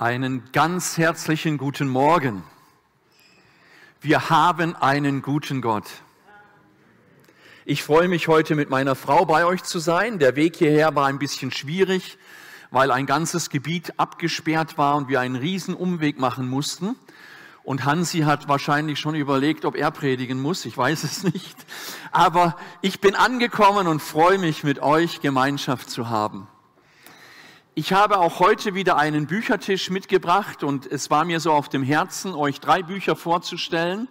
Einen ganz herzlichen guten Morgen. Wir haben einen guten Gott. Ich freue mich heute mit meiner Frau bei euch zu sein. Der Weg hierher war ein bisschen schwierig, weil ein ganzes Gebiet abgesperrt war und wir einen riesen Umweg machen mussten. Und Hansi hat wahrscheinlich schon überlegt, ob er predigen muss. Ich weiß es nicht. Aber ich bin angekommen und freue mich, mit euch Gemeinschaft zu haben. Ich habe auch heute wieder einen Büchertisch mitgebracht und es war mir so auf dem Herzen, euch drei Bücher vorzustellen.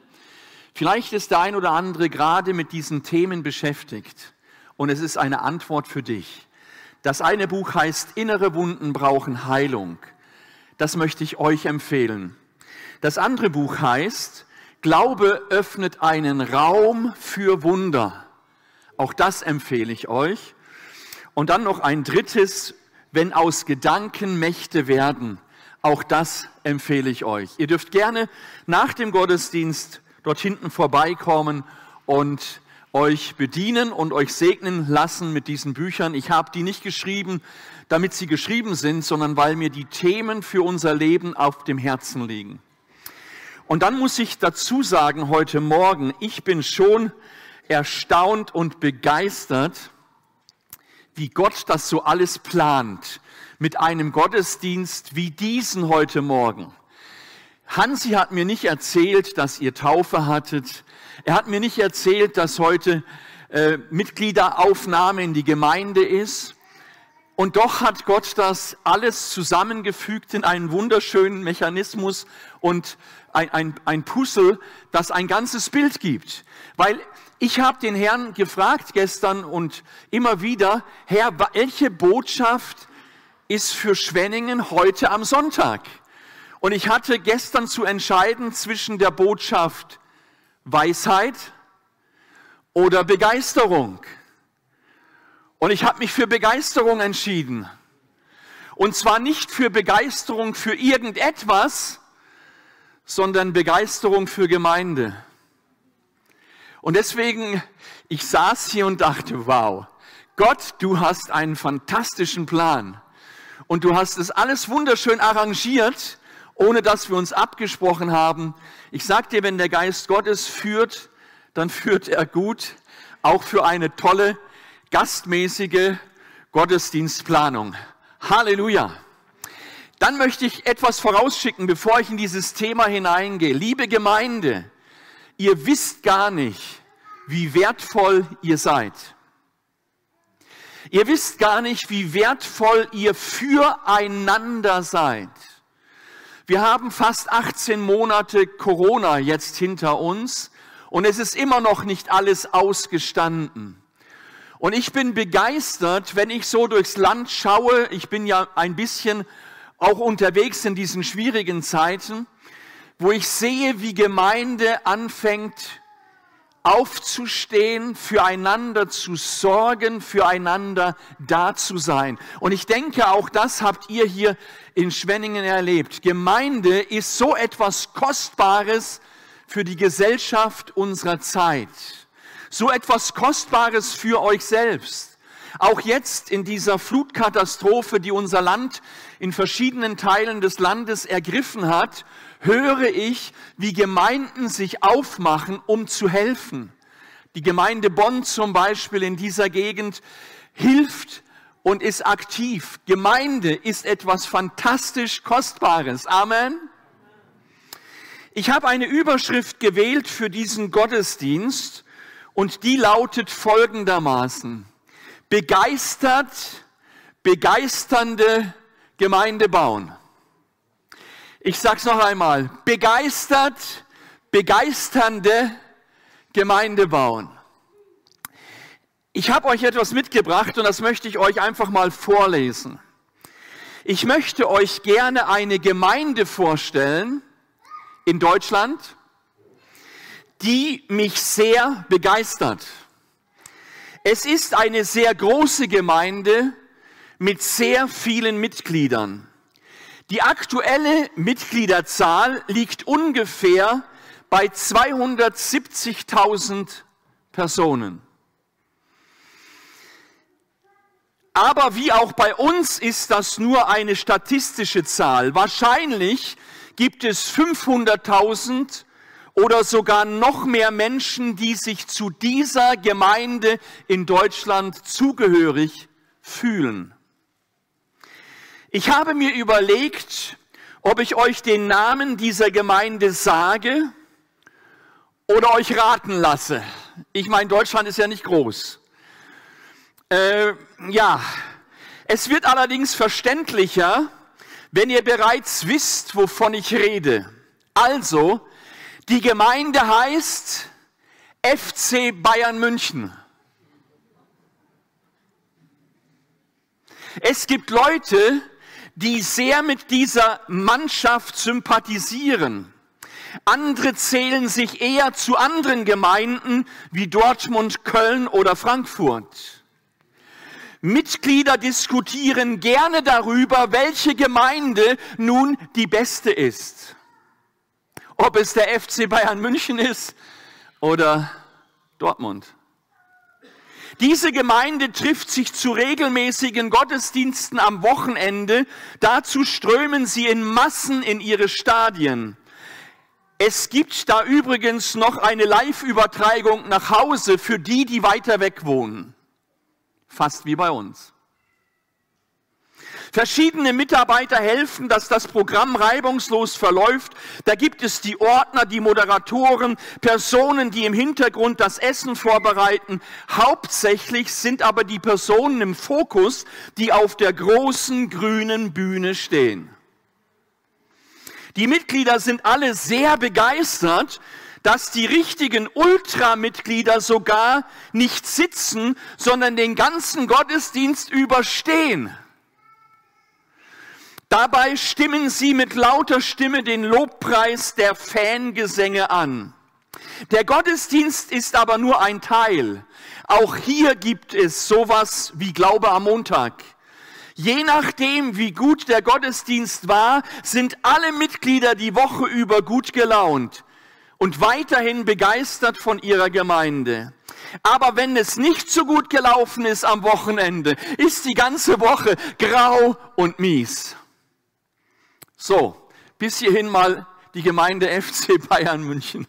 Vielleicht ist der ein oder andere gerade mit diesen Themen beschäftigt und es ist eine Antwort für dich. Das eine Buch heißt Innere Wunden brauchen Heilung. Das möchte ich euch empfehlen. Das andere Buch heißt Glaube öffnet einen Raum für Wunder. Auch das empfehle ich euch. Und dann noch ein drittes wenn aus Gedanken Mächte werden. Auch das empfehle ich euch. Ihr dürft gerne nach dem Gottesdienst dort hinten vorbeikommen und euch bedienen und euch segnen lassen mit diesen Büchern. Ich habe die nicht geschrieben, damit sie geschrieben sind, sondern weil mir die Themen für unser Leben auf dem Herzen liegen. Und dann muss ich dazu sagen, heute Morgen, ich bin schon erstaunt und begeistert, wie Gott das so alles plant mit einem Gottesdienst wie diesen heute Morgen. Hansi hat mir nicht erzählt, dass ihr Taufe hattet. Er hat mir nicht erzählt, dass heute äh, Mitgliederaufnahme in die Gemeinde ist. Und doch hat Gott das alles zusammengefügt in einen wunderschönen Mechanismus und ein, ein, ein Puzzle, das ein ganzes Bild gibt. Weil ich habe den Herrn gefragt gestern und immer wieder, Herr, welche Botschaft ist für Schwenningen heute am Sonntag? Und ich hatte gestern zu entscheiden zwischen der Botschaft Weisheit oder Begeisterung. Und ich habe mich für Begeisterung entschieden. Und zwar nicht für Begeisterung für irgendetwas, sondern Begeisterung für Gemeinde. Und deswegen, ich saß hier und dachte, wow, Gott, du hast einen fantastischen Plan. Und du hast es alles wunderschön arrangiert, ohne dass wir uns abgesprochen haben. Ich sag dir, wenn der Geist Gottes führt, dann führt er gut, auch für eine tolle, gastmäßige Gottesdienstplanung. Halleluja. Dann möchte ich etwas vorausschicken, bevor ich in dieses Thema hineingehe. Liebe Gemeinde, ihr wisst gar nicht, wie wertvoll ihr seid. Ihr wisst gar nicht, wie wertvoll ihr füreinander seid. Wir haben fast 18 Monate Corona jetzt hinter uns und es ist immer noch nicht alles ausgestanden. Und ich bin begeistert, wenn ich so durchs Land schaue. Ich bin ja ein bisschen auch unterwegs in diesen schwierigen Zeiten wo ich sehe, wie Gemeinde anfängt aufzustehen, füreinander zu sorgen, füreinander da zu sein. Und ich denke, auch das habt ihr hier in Schwenningen erlebt. Gemeinde ist so etwas Kostbares für die Gesellschaft unserer Zeit. So etwas Kostbares für euch selbst. Auch jetzt in dieser Flutkatastrophe, die unser Land in verschiedenen Teilen des Landes ergriffen hat, höre ich, wie Gemeinden sich aufmachen, um zu helfen. Die Gemeinde Bonn zum Beispiel in dieser Gegend hilft und ist aktiv. Gemeinde ist etwas fantastisch Kostbares. Amen. Ich habe eine Überschrift gewählt für diesen Gottesdienst und die lautet folgendermaßen. Begeistert, begeisternde Gemeinde bauen. Ich sage es noch einmal, begeistert, begeisternde Gemeinde bauen. Ich habe euch etwas mitgebracht und das möchte ich euch einfach mal vorlesen. Ich möchte euch gerne eine Gemeinde vorstellen in Deutschland, die mich sehr begeistert. Es ist eine sehr große Gemeinde mit sehr vielen Mitgliedern. Die aktuelle Mitgliederzahl liegt ungefähr bei 270.000 Personen. Aber wie auch bei uns ist das nur eine statistische Zahl. Wahrscheinlich gibt es 500.000 oder sogar noch mehr Menschen, die sich zu dieser Gemeinde in Deutschland zugehörig fühlen. Ich habe mir überlegt, ob ich euch den Namen dieser Gemeinde sage oder euch raten lasse. Ich meine, Deutschland ist ja nicht groß. Äh, ja, es wird allerdings verständlicher, wenn ihr bereits wisst, wovon ich rede. Also, die Gemeinde heißt FC Bayern München. Es gibt Leute, die sehr mit dieser Mannschaft sympathisieren. Andere zählen sich eher zu anderen Gemeinden wie Dortmund, Köln oder Frankfurt. Mitglieder diskutieren gerne darüber, welche Gemeinde nun die beste ist. Ob es der FC Bayern München ist oder Dortmund. Diese Gemeinde trifft sich zu regelmäßigen Gottesdiensten am Wochenende. Dazu strömen sie in Massen in ihre Stadien. Es gibt da übrigens noch eine Live-Übertragung nach Hause für die, die weiter weg wohnen fast wie bei uns. Verschiedene Mitarbeiter helfen, dass das Programm reibungslos verläuft. Da gibt es die Ordner, die Moderatoren, Personen, die im Hintergrund das Essen vorbereiten. Hauptsächlich sind aber die Personen im Fokus, die auf der großen grünen Bühne stehen. Die Mitglieder sind alle sehr begeistert, dass die richtigen Ultramitglieder sogar nicht sitzen, sondern den ganzen Gottesdienst überstehen. Dabei stimmen sie mit lauter Stimme den Lobpreis der Fangesänge an. Der Gottesdienst ist aber nur ein Teil. Auch hier gibt es sowas wie Glaube am Montag. Je nachdem, wie gut der Gottesdienst war, sind alle Mitglieder die Woche über gut gelaunt und weiterhin begeistert von ihrer Gemeinde. Aber wenn es nicht so gut gelaufen ist am Wochenende, ist die ganze Woche grau und mies. So, bis hierhin mal die Gemeinde FC Bayern München.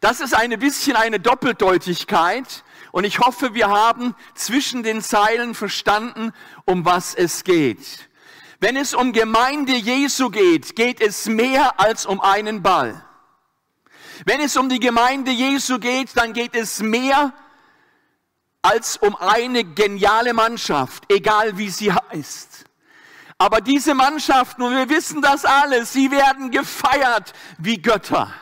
Das ist ein bisschen eine Doppeldeutigkeit und ich hoffe, wir haben zwischen den Zeilen verstanden, um was es geht. Wenn es um Gemeinde Jesu geht, geht es mehr als um einen Ball. Wenn es um die Gemeinde Jesu geht, dann geht es mehr als um eine geniale Mannschaft, egal wie sie heißt. Aber diese Mannschaften, und wir wissen das alle, sie werden gefeiert wie Götter.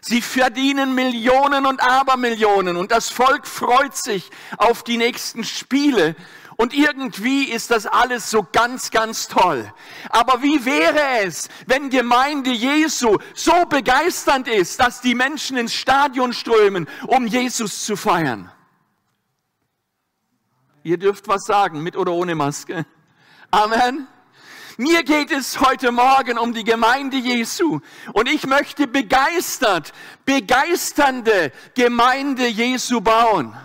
Sie verdienen Millionen und Abermillionen und das Volk freut sich auf die nächsten Spiele und irgendwie ist das alles so ganz, ganz toll. Aber wie wäre es, wenn Gemeinde Jesu so begeisternd ist, dass die Menschen ins Stadion strömen, um Jesus zu feiern? Ihr dürft was sagen, mit oder ohne Maske. Amen. Mir geht es heute Morgen um die Gemeinde Jesu und ich möchte begeistert, begeisternde Gemeinde Jesu bauen.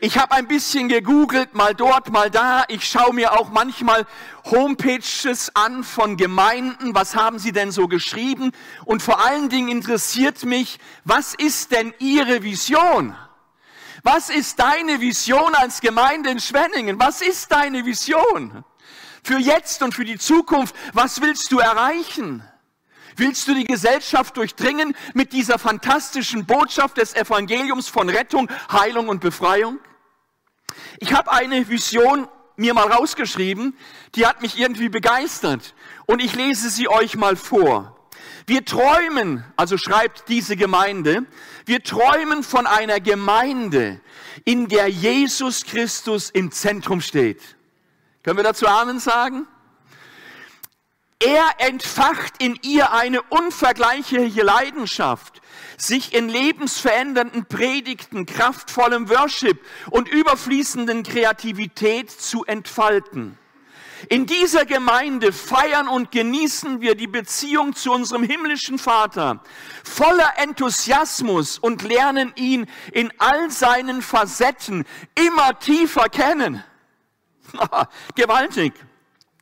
Ich habe ein bisschen gegoogelt, mal dort, mal da. Ich schaue mir auch manchmal Homepages an von Gemeinden. Was haben sie denn so geschrieben? Und vor allen Dingen interessiert mich, was ist denn Ihre Vision? Was ist deine Vision als Gemeinde in Schwenningen? Was ist deine Vision? Für jetzt und für die Zukunft, was willst du erreichen? Willst du die Gesellschaft durchdringen mit dieser fantastischen Botschaft des Evangeliums von Rettung, Heilung und Befreiung? Ich habe eine Vision mir mal rausgeschrieben, die hat mich irgendwie begeistert und ich lese sie euch mal vor. Wir träumen, also schreibt diese Gemeinde, wir träumen von einer Gemeinde, in der Jesus Christus im Zentrum steht. Können wir dazu Amen sagen? Er entfacht in ihr eine unvergleichliche Leidenschaft sich in lebensverändernden Predigten, kraftvollem Worship und überfließenden Kreativität zu entfalten. In dieser Gemeinde feiern und genießen wir die Beziehung zu unserem himmlischen Vater voller Enthusiasmus und lernen ihn in all seinen Facetten immer tiefer kennen. Gewaltig.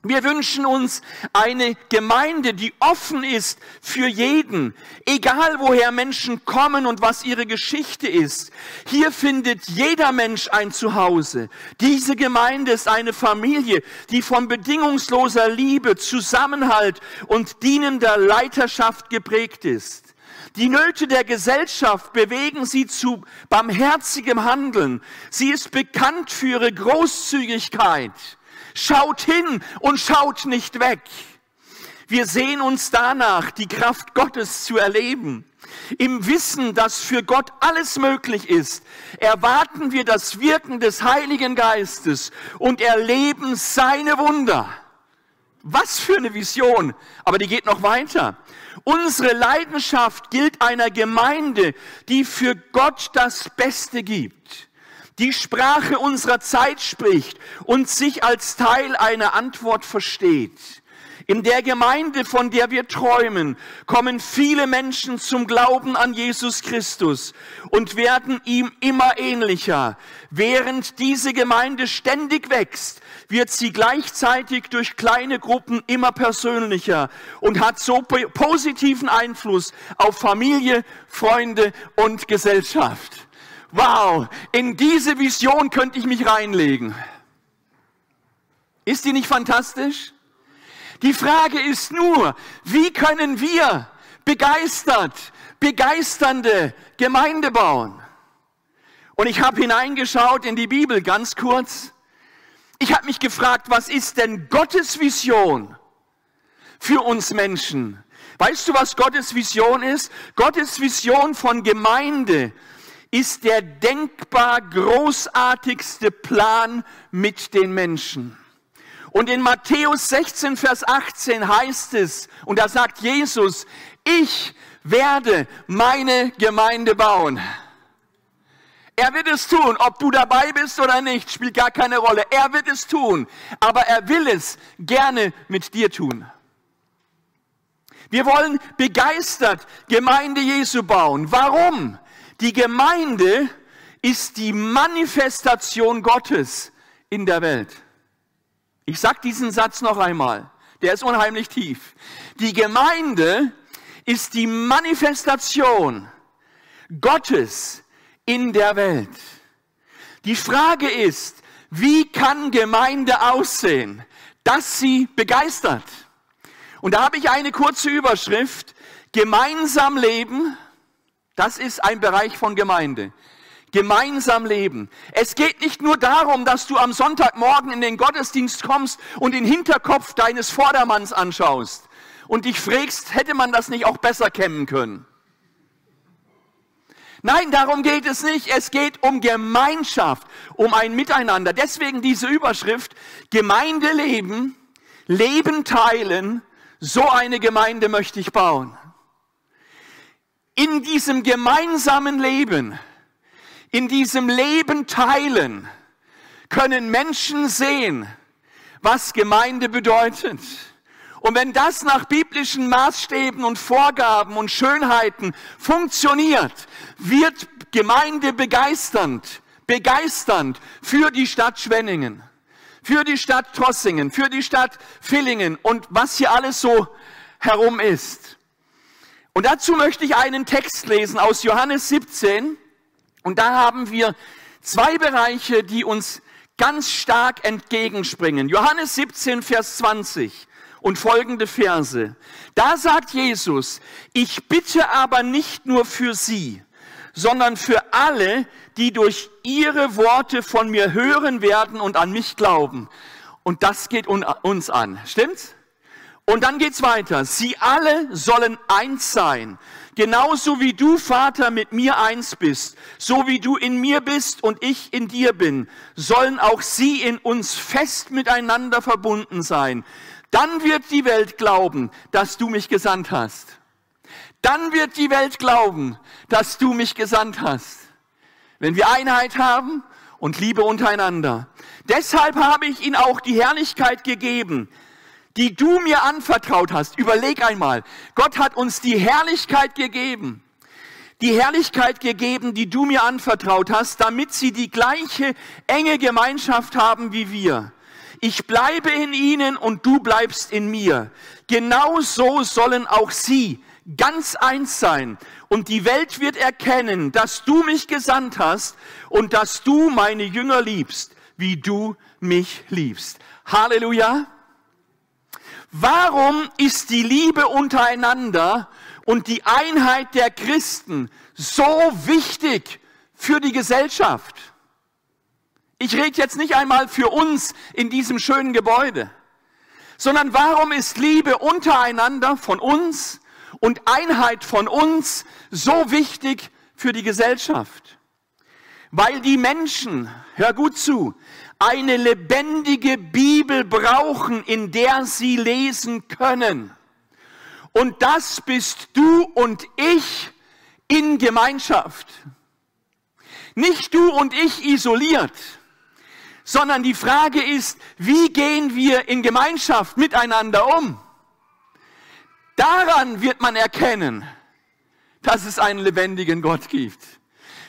Wir wünschen uns eine Gemeinde, die offen ist für jeden, egal woher Menschen kommen und was ihre Geschichte ist. Hier findet jeder Mensch ein Zuhause. Diese Gemeinde ist eine Familie, die von bedingungsloser Liebe, Zusammenhalt und dienender Leiterschaft geprägt ist. Die Nöte der Gesellschaft bewegen sie zu barmherzigem Handeln. Sie ist bekannt für ihre Großzügigkeit Schaut hin und schaut nicht weg. Wir sehen uns danach, die Kraft Gottes zu erleben. Im Wissen, dass für Gott alles möglich ist, erwarten wir das Wirken des Heiligen Geistes und erleben seine Wunder. Was für eine Vision, aber die geht noch weiter. Unsere Leidenschaft gilt einer Gemeinde, die für Gott das Beste gibt die Sprache unserer Zeit spricht und sich als Teil einer Antwort versteht. In der Gemeinde, von der wir träumen, kommen viele Menschen zum Glauben an Jesus Christus und werden ihm immer ähnlicher. Während diese Gemeinde ständig wächst, wird sie gleichzeitig durch kleine Gruppen immer persönlicher und hat so positiven Einfluss auf Familie, Freunde und Gesellschaft wow, in diese Vision könnte ich mich reinlegen. Ist die nicht fantastisch? Die Frage ist nur, wie können wir begeistert, begeisternde Gemeinde bauen? Und ich habe hineingeschaut in die Bibel ganz kurz. Ich habe mich gefragt, was ist denn Gottes Vision für uns Menschen? Weißt du, was Gottes Vision ist? Gottes Vision von Gemeinde ist der denkbar großartigste Plan mit den Menschen. Und in Matthäus 16, Vers 18 heißt es, und da sagt Jesus, ich werde meine Gemeinde bauen. Er wird es tun, ob du dabei bist oder nicht, spielt gar keine Rolle. Er wird es tun, aber er will es gerne mit dir tun. Wir wollen begeistert Gemeinde Jesu bauen. Warum? Die Gemeinde ist die Manifestation Gottes in der Welt. Ich sage diesen Satz noch einmal, der ist unheimlich tief. Die Gemeinde ist die Manifestation Gottes in der Welt. Die Frage ist, wie kann Gemeinde aussehen, dass sie begeistert? Und da habe ich eine kurze Überschrift, gemeinsam leben, das ist ein Bereich von Gemeinde. Gemeinsam leben. Es geht nicht nur darum, dass du am Sonntagmorgen in den Gottesdienst kommst und den Hinterkopf deines Vordermanns anschaust und dich fragst, hätte man das nicht auch besser kennen können? Nein, darum geht es nicht. Es geht um Gemeinschaft, um ein Miteinander. Deswegen diese Überschrift, Gemeinde leben, Leben teilen, so eine Gemeinde möchte ich bauen in diesem gemeinsamen Leben, in diesem Leben teilen, können Menschen sehen, was Gemeinde bedeutet. Und wenn das nach biblischen Maßstäben und Vorgaben und Schönheiten funktioniert, wird Gemeinde begeisternd, begeisternd für die Stadt Schwenningen, für die Stadt Trossingen, für die Stadt Villingen und was hier alles so herum ist. Und dazu möchte ich einen Text lesen aus Johannes 17. Und da haben wir zwei Bereiche, die uns ganz stark entgegenspringen. Johannes 17, Vers 20 und folgende Verse. Da sagt Jesus, ich bitte aber nicht nur für sie, sondern für alle, die durch ihre Worte von mir hören werden und an mich glauben. Und das geht uns an. Stimmt's? Und dann geht's weiter. Sie alle sollen eins sein. Genauso wie du, Vater, mit mir eins bist, so wie du in mir bist und ich in dir bin, sollen auch sie in uns fest miteinander verbunden sein. Dann wird die Welt glauben, dass du mich gesandt hast. Dann wird die Welt glauben, dass du mich gesandt hast. Wenn wir Einheit haben und Liebe untereinander. Deshalb habe ich ihnen auch die Herrlichkeit gegeben, die du mir anvertraut hast. Überleg einmal, Gott hat uns die Herrlichkeit gegeben, die Herrlichkeit gegeben, die du mir anvertraut hast, damit sie die gleiche enge Gemeinschaft haben wie wir. Ich bleibe in ihnen und du bleibst in mir. Genau so sollen auch sie ganz eins sein. Und die Welt wird erkennen, dass du mich gesandt hast und dass du meine Jünger liebst, wie du mich liebst. Halleluja. Warum ist die Liebe untereinander und die Einheit der Christen so wichtig für die Gesellschaft? Ich rede jetzt nicht einmal für uns in diesem schönen Gebäude, sondern warum ist Liebe untereinander von uns und Einheit von uns so wichtig für die Gesellschaft? Weil die Menschen, hör gut zu, eine lebendige Bibel brauchen, in der sie lesen können. Und das bist du und ich in Gemeinschaft. Nicht du und ich isoliert, sondern die Frage ist, wie gehen wir in Gemeinschaft miteinander um? Daran wird man erkennen, dass es einen lebendigen Gott gibt.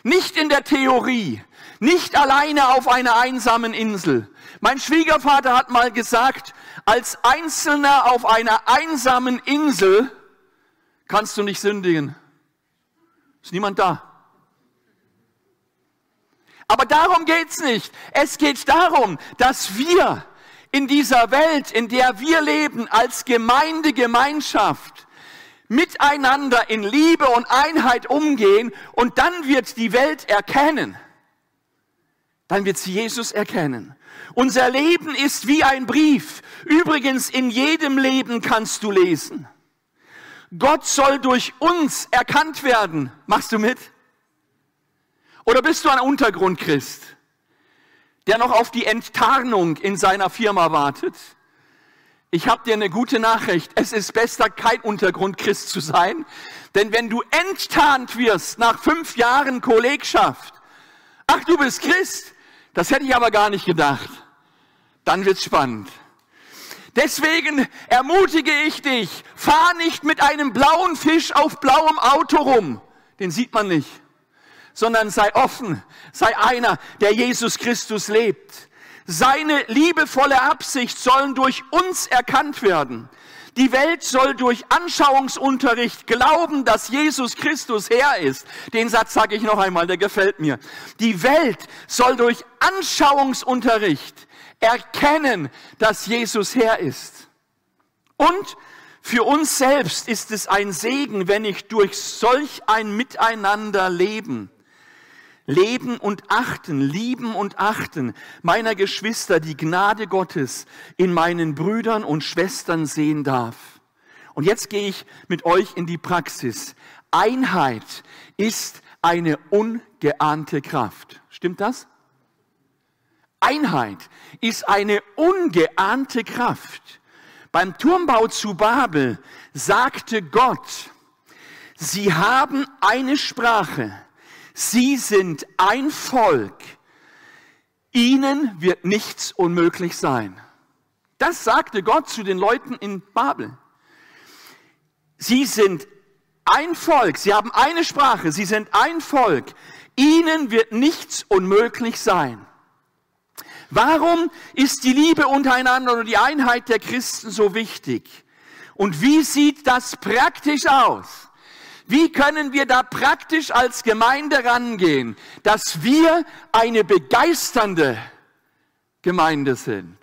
Nicht in der Theorie, nicht alleine auf einer einsamen Insel. Mein Schwiegervater hat mal gesagt, als Einzelner auf einer einsamen Insel kannst du nicht sündigen. Ist niemand da. Aber darum geht's nicht. Es geht darum, dass wir in dieser Welt, in der wir leben, als Gemeindegemeinschaft miteinander in Liebe und Einheit umgehen und dann wird die Welt erkennen, wird sie Jesus erkennen. Unser Leben ist wie ein Brief. Übrigens, in jedem Leben kannst du lesen. Gott soll durch uns erkannt werden. Machst du mit? Oder bist du ein Untergrundchrist, der noch auf die Enttarnung in seiner Firma wartet? Ich habe dir eine gute Nachricht. Es ist besser, kein Untergrundchrist zu sein. Denn wenn du enttarnt wirst nach fünf Jahren Kollegschaft, ach, du bist Christ, das hätte ich aber gar nicht gedacht. Dann wird's spannend. Deswegen ermutige ich dich, fahr nicht mit einem blauen Fisch auf blauem Auto rum. Den sieht man nicht. Sondern sei offen, sei einer, der Jesus Christus lebt. Seine liebevolle Absicht sollen durch uns erkannt werden. Die Welt soll durch Anschauungsunterricht glauben, dass Jesus Christus Herr ist. Den Satz sage ich noch einmal, der gefällt mir. Die Welt soll durch Anschauungsunterricht erkennen, dass Jesus Herr ist. Und für uns selbst ist es ein Segen, wenn ich durch solch ein Miteinander leben leben und achten, lieben und achten meiner Geschwister die Gnade Gottes in meinen Brüdern und Schwestern sehen darf. Und jetzt gehe ich mit euch in die Praxis. Einheit ist eine ungeahnte Kraft. Stimmt das? Einheit ist eine ungeahnte Kraft. Beim Turmbau zu Babel sagte Gott, sie haben eine Sprache Sie sind ein Volk. Ihnen wird nichts unmöglich sein. Das sagte Gott zu den Leuten in Babel. Sie sind ein Volk, sie haben eine Sprache, sie sind ein Volk. Ihnen wird nichts unmöglich sein. Warum ist die Liebe untereinander und die Einheit der Christen so wichtig? Und wie sieht das praktisch aus? Wie können wir da praktisch als Gemeinde rangehen, dass wir eine begeisternde Gemeinde sind?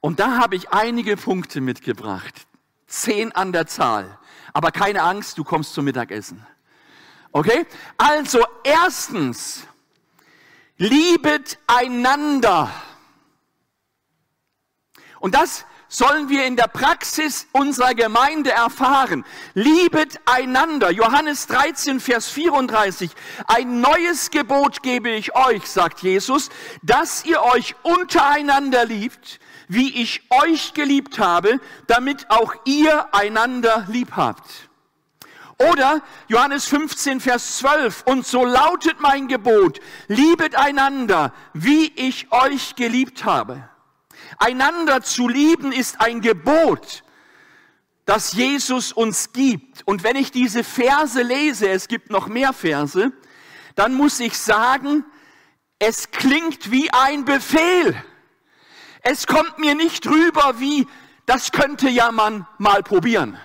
Und da habe ich einige Punkte mitgebracht. Zehn an der Zahl. Aber keine Angst, du kommst zum Mittagessen. Okay? Also erstens, liebet einander. Und das sollen wir in der Praxis unserer Gemeinde erfahren. Liebet einander. Johannes 13, Vers 34. Ein neues Gebot gebe ich euch, sagt Jesus, dass ihr euch untereinander liebt, wie ich euch geliebt habe, damit auch ihr einander lieb habt. Oder Johannes 15, Vers 12. Und so lautet mein Gebot, liebet einander, wie ich euch geliebt habe. Einander zu lieben ist ein Gebot, das Jesus uns gibt. Und wenn ich diese Verse lese, es gibt noch mehr Verse, dann muss ich sagen, es klingt wie ein Befehl. Es kommt mir nicht rüber wie, das könnte ja man mal probieren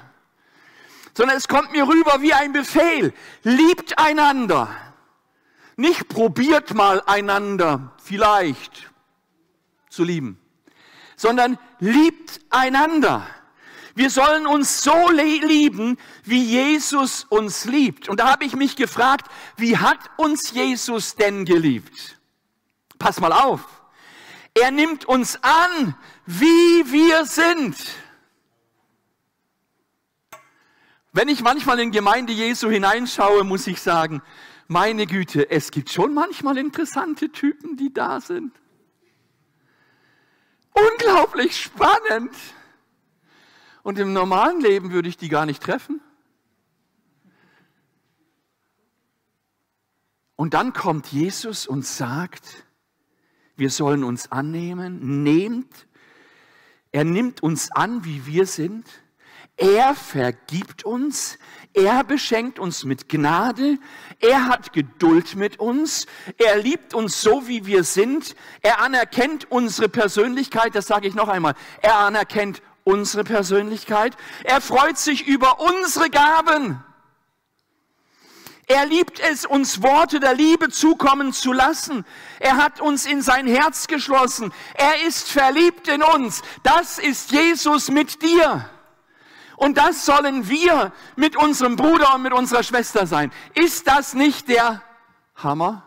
sondern es kommt mir rüber wie ein Befehl. Liebt einander. Nicht probiert mal einander vielleicht zu lieben, sondern liebt einander. Wir sollen uns so lieben, wie Jesus uns liebt. Und da habe ich mich gefragt, wie hat uns Jesus denn geliebt? Pass mal auf. Er nimmt uns an, wie wir sind. Wenn ich manchmal in Gemeinde Jesu hineinschaue, muss ich sagen, meine Güte, es gibt schon manchmal interessante Typen, die da sind. Unglaublich spannend. Und im normalen Leben würde ich die gar nicht treffen. Und dann kommt Jesus und sagt, wir sollen uns annehmen, nehmt, er nimmt uns an, wie wir sind. Er vergibt uns, er beschenkt uns mit Gnade, er hat Geduld mit uns, er liebt uns so, wie wir sind, er anerkennt unsere Persönlichkeit, das sage ich noch einmal, er anerkennt unsere Persönlichkeit, er freut sich über unsere Gaben. Er liebt es, uns Worte der Liebe zukommen zu lassen. Er hat uns in sein Herz geschlossen. Er ist verliebt in uns. Das ist Jesus mit dir. Und das sollen wir mit unserem Bruder und mit unserer Schwester sein. Ist das nicht der Hammer?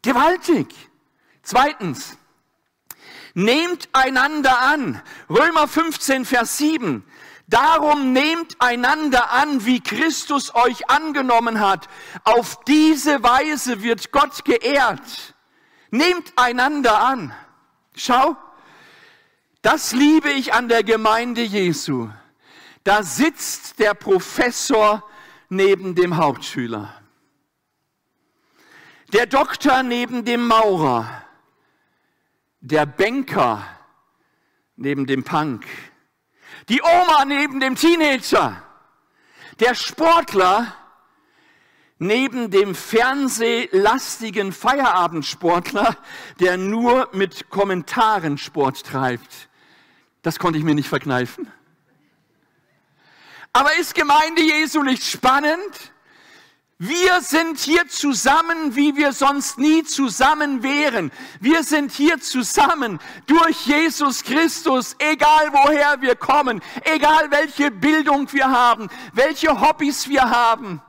Gewaltig. Zweitens, nehmt einander an. Römer 15, Vers 7. Darum nehmt einander an, wie Christus euch angenommen hat. Auf diese Weise wird Gott geehrt. Nehmt einander an. Schau, das liebe ich an der Gemeinde Jesu. Da sitzt der Professor neben dem Hauptschüler. Der Doktor neben dem Maurer. Der Banker neben dem Punk. Die Oma neben dem Teenager. Der Sportler neben dem fernsehlastigen Feierabendsportler, der nur mit Kommentaren Sport treibt. Das konnte ich mir nicht verkneifen. Aber ist Gemeinde Jesu nicht spannend? Wir sind hier zusammen, wie wir sonst nie zusammen wären. Wir sind hier zusammen durch Jesus Christus, egal woher wir kommen, egal welche Bildung wir haben, welche Hobbys wir haben,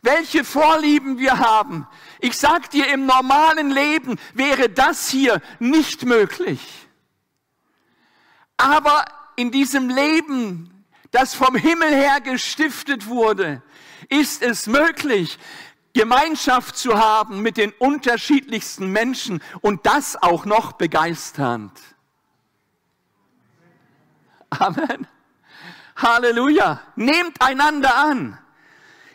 welche Vorlieben wir haben. Ich sag dir, im normalen Leben wäre das hier nicht möglich. Aber in diesem Leben, das vom Himmel her gestiftet wurde, ist es möglich, Gemeinschaft zu haben mit den unterschiedlichsten Menschen und das auch noch begeisternd. Amen. Halleluja. Nehmt einander an.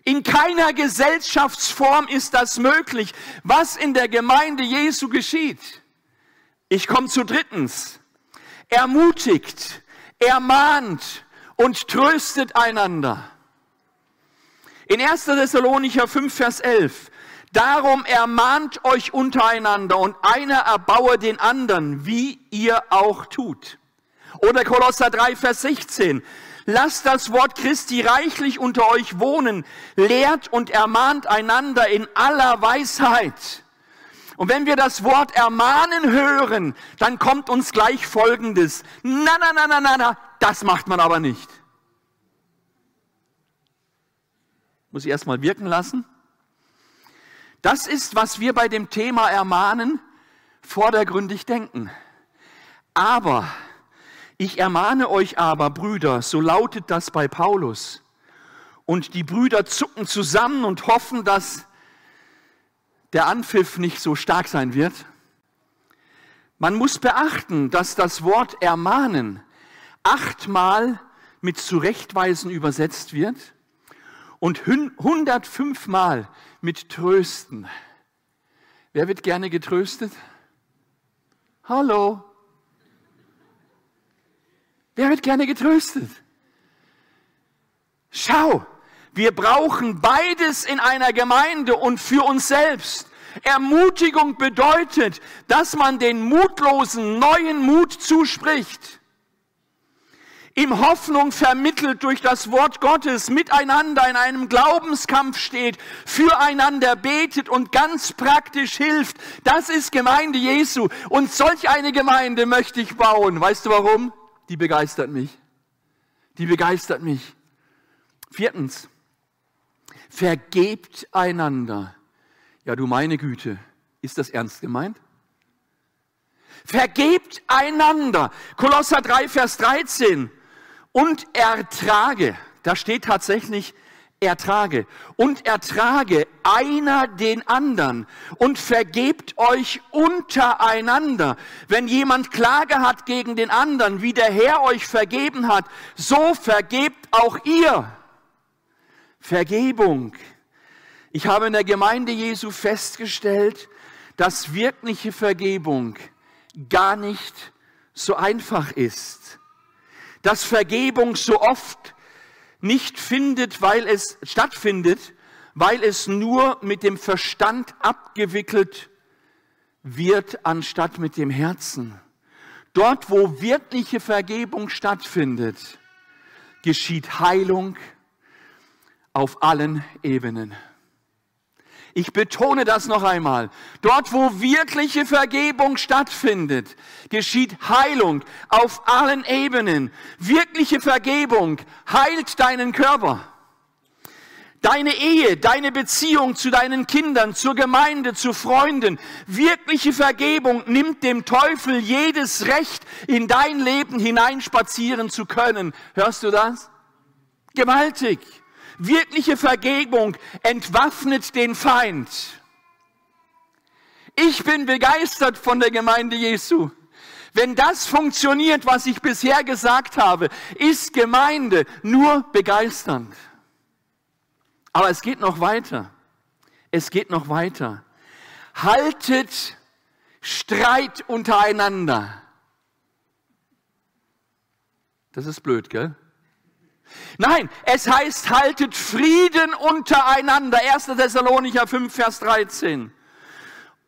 In keiner Gesellschaftsform ist das möglich, was in der Gemeinde Jesu geschieht. Ich komme zu drittens ermutigt, ermahnt und tröstet einander. In 1. Thessalonicher 5, Vers 11. Darum ermahnt euch untereinander und einer erbaue den anderen, wie ihr auch tut. Oder Kolosser 3, Vers 16. Lasst das Wort Christi reichlich unter euch wohnen, lehrt und ermahnt einander in aller Weisheit und wenn wir das Wort ermahnen hören, dann kommt uns gleich Folgendes. Na, na, na, na, na, na, das macht man aber nicht. Muss ich erstmal wirken lassen. Das ist, was wir bei dem Thema Ermahnen vordergründig denken. Aber, ich ermahne euch aber, Brüder, so lautet das bei Paulus. Und die Brüder zucken zusammen und hoffen, dass der Anpfiff nicht so stark sein wird. Man muss beachten, dass das Wort ermahnen achtmal mit zurechtweisen übersetzt wird und 105 Mal mit trösten. Wer wird gerne getröstet? Hallo. Wer wird gerne getröstet? Schau, wir brauchen beides in einer Gemeinde und für uns selbst. Ermutigung bedeutet, dass man den Mutlosen neuen Mut zuspricht. Ihm Hoffnung vermittelt durch das Wort Gottes, miteinander in einem Glaubenskampf steht, füreinander betet und ganz praktisch hilft. Das ist Gemeinde Jesu. Und solch eine Gemeinde möchte ich bauen. Weißt du warum? Die begeistert mich. Die begeistert mich. Viertens, vergebt einander. Ja, du meine Güte, ist das ernst gemeint? Vergebt einander. Kolosser 3, Vers 13. Und ertrage. Da steht tatsächlich ertrage. Und ertrage einer den anderen und vergebt euch untereinander. Wenn jemand Klage hat gegen den anderen, wie der Herr euch vergeben hat, so vergebt auch ihr. Vergebung. Ich habe in der Gemeinde Jesu festgestellt, dass wirkliche Vergebung gar nicht so einfach ist. Dass Vergebung so oft nicht findet, weil es stattfindet, weil es nur mit dem Verstand abgewickelt wird, anstatt mit dem Herzen. Dort, wo wirkliche Vergebung stattfindet, geschieht Heilung, auf allen Ebenen. Ich betone das noch einmal. Dort, wo wirkliche Vergebung stattfindet, geschieht Heilung auf allen Ebenen. Wirkliche Vergebung heilt deinen Körper. Deine Ehe, deine Beziehung zu deinen Kindern, zur Gemeinde, zu Freunden. Wirkliche Vergebung nimmt dem Teufel jedes Recht, in dein Leben hineinspazieren zu können. Hörst du das? Gewaltig. Wirkliche Vergebung entwaffnet den Feind. Ich bin begeistert von der Gemeinde Jesu. Wenn das funktioniert, was ich bisher gesagt habe, ist Gemeinde nur begeisternd. Aber es geht noch weiter. Es geht noch weiter. Haltet Streit untereinander. Das ist blöd, gell? Nein, es heißt, haltet Frieden untereinander. 1. Thessalonicher 5, Vers 13.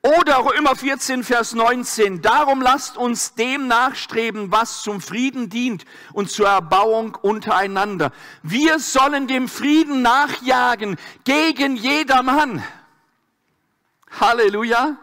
Oder Römer 14, Vers 19. Darum lasst uns dem nachstreben, was zum Frieden dient und zur Erbauung untereinander. Wir sollen dem Frieden nachjagen gegen jedermann. Halleluja.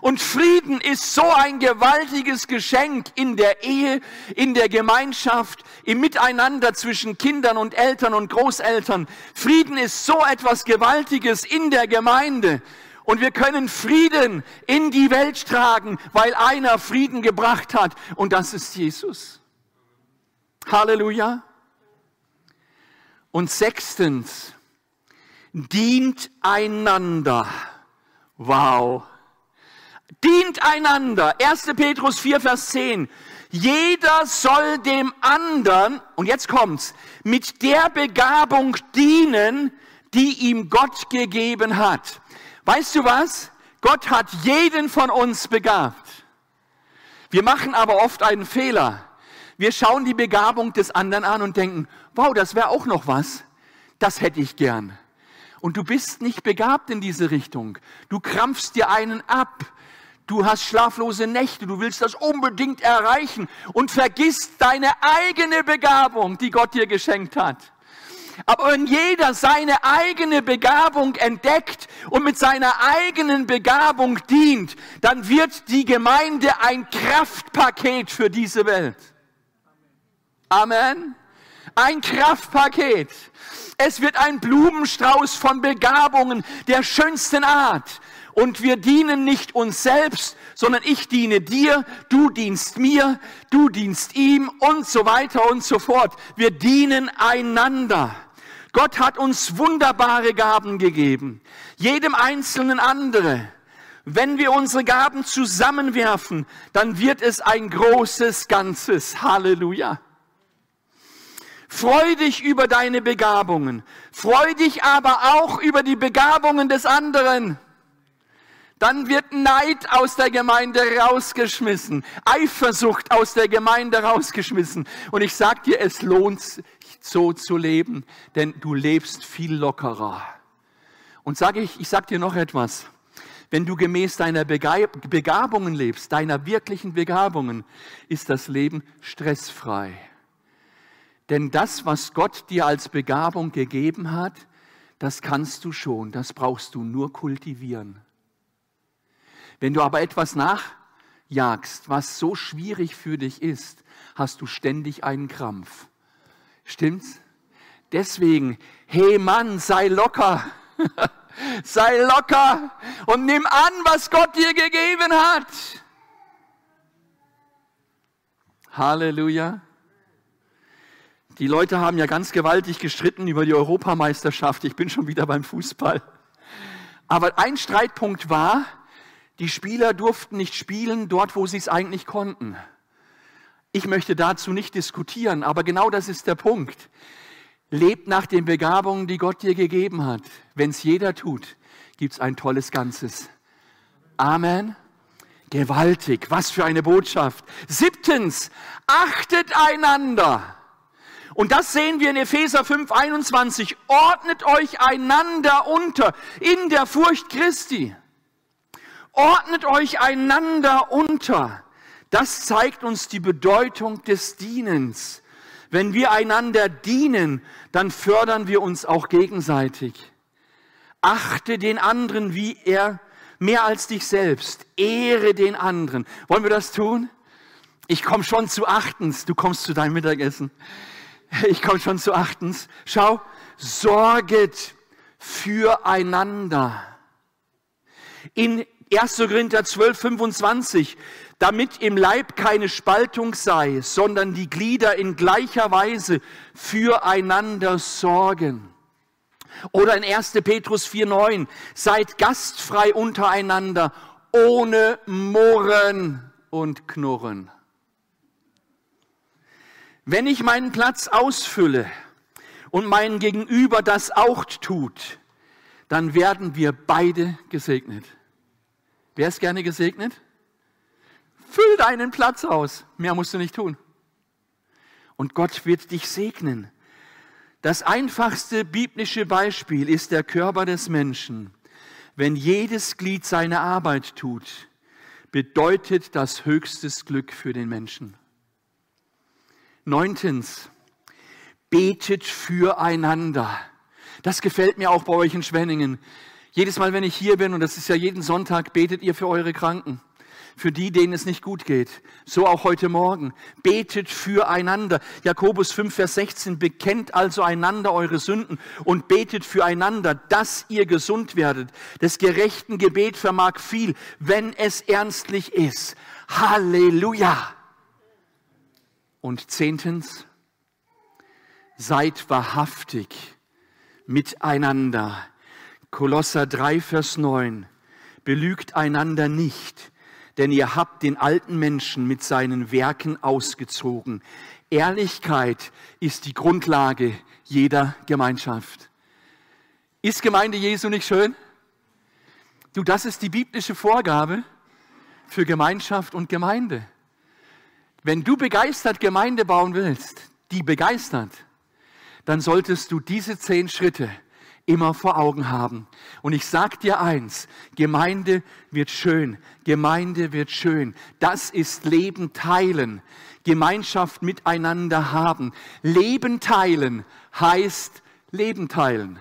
Und Frieden ist so ein gewaltiges Geschenk in der Ehe, in der Gemeinschaft, im Miteinander zwischen Kindern und Eltern und Großeltern. Frieden ist so etwas Gewaltiges in der Gemeinde. Und wir können Frieden in die Welt tragen, weil einer Frieden gebracht hat. Und das ist Jesus. Halleluja. Und sechstens, dient einander. Wow. Dient einander. 1. Petrus 4, Vers 10. Jeder soll dem anderen, und jetzt kommt's, mit der Begabung dienen, die ihm Gott gegeben hat. Weißt du was? Gott hat jeden von uns begabt. Wir machen aber oft einen Fehler. Wir schauen die Begabung des anderen an und denken, wow, das wäre auch noch was. Das hätte ich gern. Und du bist nicht begabt in diese Richtung. Du krampfst dir einen ab. Du hast schlaflose Nächte, du willst das unbedingt erreichen und vergisst deine eigene Begabung, die Gott dir geschenkt hat. Aber wenn jeder seine eigene Begabung entdeckt und mit seiner eigenen Begabung dient, dann wird die Gemeinde ein Kraftpaket für diese Welt. Amen. Ein Kraftpaket. Es wird ein Blumenstrauß von Begabungen der schönsten Art. Und wir dienen nicht uns selbst, sondern ich diene dir, du dienst mir, du dienst ihm und so weiter und so fort. Wir dienen einander. Gott hat uns wunderbare Gaben gegeben, jedem Einzelnen andere. Wenn wir unsere Gaben zusammenwerfen, dann wird es ein großes Ganzes. Halleluja. Freu dich über deine Begabungen. Freu dich aber auch über die Begabungen des anderen. Dann wird Neid aus der Gemeinde rausgeschmissen, Eifersucht aus der Gemeinde rausgeschmissen. Und ich sag dir, es lohnt sich so zu leben, denn du lebst viel lockerer. Und sage ich, ich sag dir noch etwas. Wenn du gemäß deiner Begabungen lebst, deiner wirklichen Begabungen, ist das Leben stressfrei. Denn das, was Gott dir als Begabung gegeben hat, das kannst du schon, das brauchst du nur kultivieren. Wenn du aber etwas nachjagst, was so schwierig für dich ist, hast du ständig einen Krampf. Stimmt's? Deswegen, hey Mann, sei locker. sei locker und nimm an, was Gott dir gegeben hat. Halleluja. Die Leute haben ja ganz gewaltig gestritten über die Europameisterschaft. Ich bin schon wieder beim Fußball. Aber ein Streitpunkt war, die Spieler durften nicht spielen dort, wo sie es eigentlich konnten. Ich möchte dazu nicht diskutieren, aber genau das ist der Punkt. Lebt nach den Begabungen, die Gott dir gegeben hat. Wenn es jeder tut, gibt es ein tolles Ganzes. Amen. Gewaltig. Was für eine Botschaft. Siebtens, achtet einander. Und das sehen wir in Epheser 5, 21. Ordnet euch einander unter in der Furcht Christi. Ordnet euch einander unter. Das zeigt uns die Bedeutung des Dienens. Wenn wir einander dienen, dann fördern wir uns auch gegenseitig. Achte den anderen wie er mehr als dich selbst. Ehre den anderen. Wollen wir das tun? Ich komme schon zu achtens. Du kommst zu deinem Mittagessen. Ich komme schon zu achtens. Schau, sorget füreinander. In 1. Korinther 12, 25, damit im Leib keine Spaltung sei, sondern die Glieder in gleicher Weise füreinander sorgen. Oder in 1. Petrus 4, 9, seid gastfrei untereinander, ohne Murren und Knurren. Wenn ich meinen Platz ausfülle und mein Gegenüber das auch tut, dann werden wir beide gesegnet. Wer ist gerne gesegnet? Füll deinen Platz aus. Mehr musst du nicht tun. Und Gott wird dich segnen. Das einfachste biblische Beispiel ist der Körper des Menschen. Wenn jedes Glied seine Arbeit tut, bedeutet das höchstes Glück für den Menschen. Neuntens, betet füreinander. Das gefällt mir auch bei euch in Schwenningen. Jedes Mal, wenn ich hier bin, und das ist ja jeden Sonntag, betet ihr für eure Kranken, für die, denen es nicht gut geht. So auch heute Morgen. Betet füreinander. Jakobus 5, Vers 16, bekennt also einander eure Sünden und betet füreinander, dass ihr gesund werdet. Des gerechten Gebet vermag viel, wenn es ernstlich ist. Halleluja! Und zehntens, seid wahrhaftig miteinander Kolosser 3, Vers 9. Belügt einander nicht, denn ihr habt den alten Menschen mit seinen Werken ausgezogen. Ehrlichkeit ist die Grundlage jeder Gemeinschaft. Ist Gemeinde Jesu nicht schön? Du, das ist die biblische Vorgabe für Gemeinschaft und Gemeinde. Wenn du begeistert Gemeinde bauen willst, die begeistert, dann solltest du diese zehn Schritte immer vor Augen haben. Und ich sage dir eins, Gemeinde wird schön, Gemeinde wird schön. Das ist Leben teilen, Gemeinschaft miteinander haben. Leben teilen heißt Leben teilen.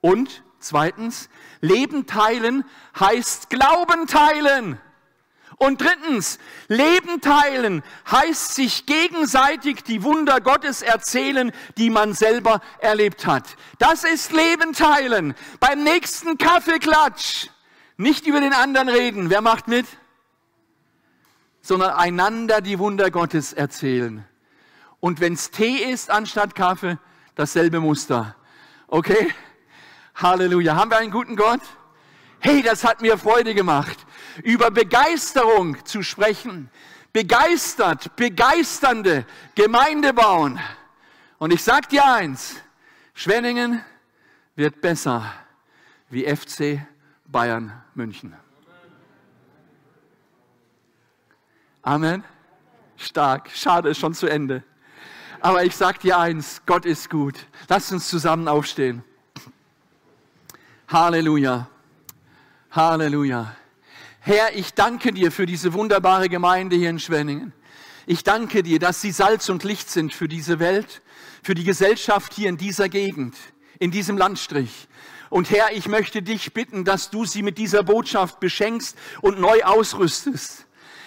Und zweitens, Leben teilen heißt Glauben teilen. Und drittens, Leben teilen heißt sich gegenseitig die Wunder Gottes erzählen, die man selber erlebt hat. Das ist Leben teilen. Beim nächsten Kaffeeklatsch nicht über den anderen reden. Wer macht mit? Sondern einander die Wunder Gottes erzählen. Und wenn es Tee ist anstatt Kaffee, dasselbe Muster. Okay? Halleluja. Haben wir einen guten Gott? Hey, das hat mir Freude gemacht über Begeisterung zu sprechen. Begeistert, begeisternde Gemeinde bauen. Und ich sag dir eins, Schwenningen wird besser wie FC Bayern München. Amen. Stark. Schade, ist schon zu Ende. Aber ich sag dir eins, Gott ist gut. Lass uns zusammen aufstehen. Halleluja. Halleluja. Herr, ich danke dir für diese wunderbare Gemeinde hier in Schwenningen. Ich danke dir, dass sie Salz und Licht sind für diese Welt, für die Gesellschaft hier in dieser Gegend, in diesem Landstrich. Und Herr, ich möchte dich bitten, dass du sie mit dieser Botschaft beschenkst und neu ausrüstest.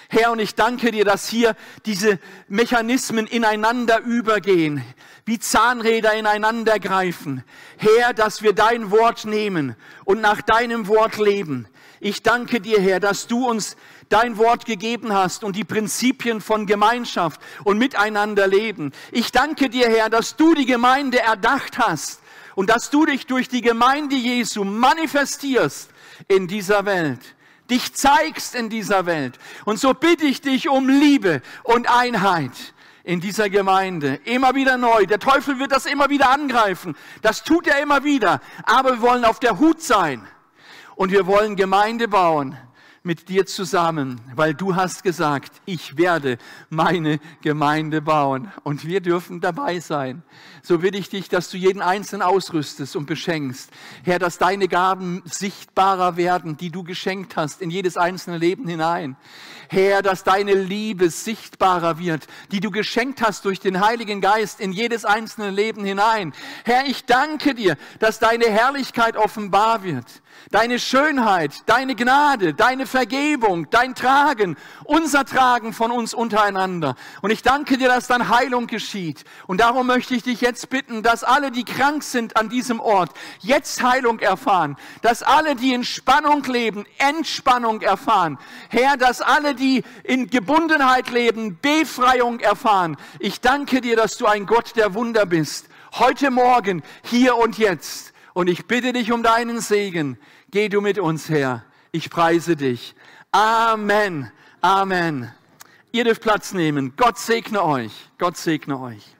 Herr, und ich danke dir, dass hier diese Mechanismen ineinander übergehen, wie Zahnräder ineinander greifen. Herr, dass wir dein Wort nehmen und nach deinem Wort leben. Ich danke dir, Herr, dass du uns dein Wort gegeben hast und die Prinzipien von Gemeinschaft und miteinander leben. Ich danke dir, Herr, dass du die Gemeinde erdacht hast und dass du dich durch die Gemeinde Jesu manifestierst in dieser Welt dich zeigst in dieser Welt. Und so bitte ich dich um Liebe und Einheit in dieser Gemeinde. Immer wieder neu. Der Teufel wird das immer wieder angreifen. Das tut er immer wieder. Aber wir wollen auf der Hut sein. Und wir wollen Gemeinde bauen mit dir zusammen, weil du hast gesagt, ich werde meine Gemeinde bauen und wir dürfen dabei sein. So bitte ich dich, dass du jeden Einzelnen ausrüstest und beschenkst. Herr, dass deine Gaben sichtbarer werden, die du geschenkt hast in jedes einzelne Leben hinein. Herr, dass deine Liebe sichtbarer wird, die du geschenkt hast durch den Heiligen Geist in jedes einzelne Leben hinein. Herr, ich danke dir, dass deine Herrlichkeit offenbar wird deine Schönheit, deine Gnade, deine Vergebung, dein Tragen, unser Tragen von uns untereinander. Und ich danke dir, dass dann Heilung geschieht. Und darum möchte ich dich jetzt bitten, dass alle, die krank sind an diesem Ort, jetzt Heilung erfahren. Dass alle, die in Spannung leben, Entspannung erfahren. Herr, dass alle, die in Gebundenheit leben, Befreiung erfahren. Ich danke dir, dass du ein Gott der Wunder bist. Heute Morgen, hier und jetzt. Und ich bitte dich um deinen Segen. Geh du mit uns her. Ich preise dich. Amen. Amen. Ihr dürft Platz nehmen. Gott segne euch. Gott segne euch.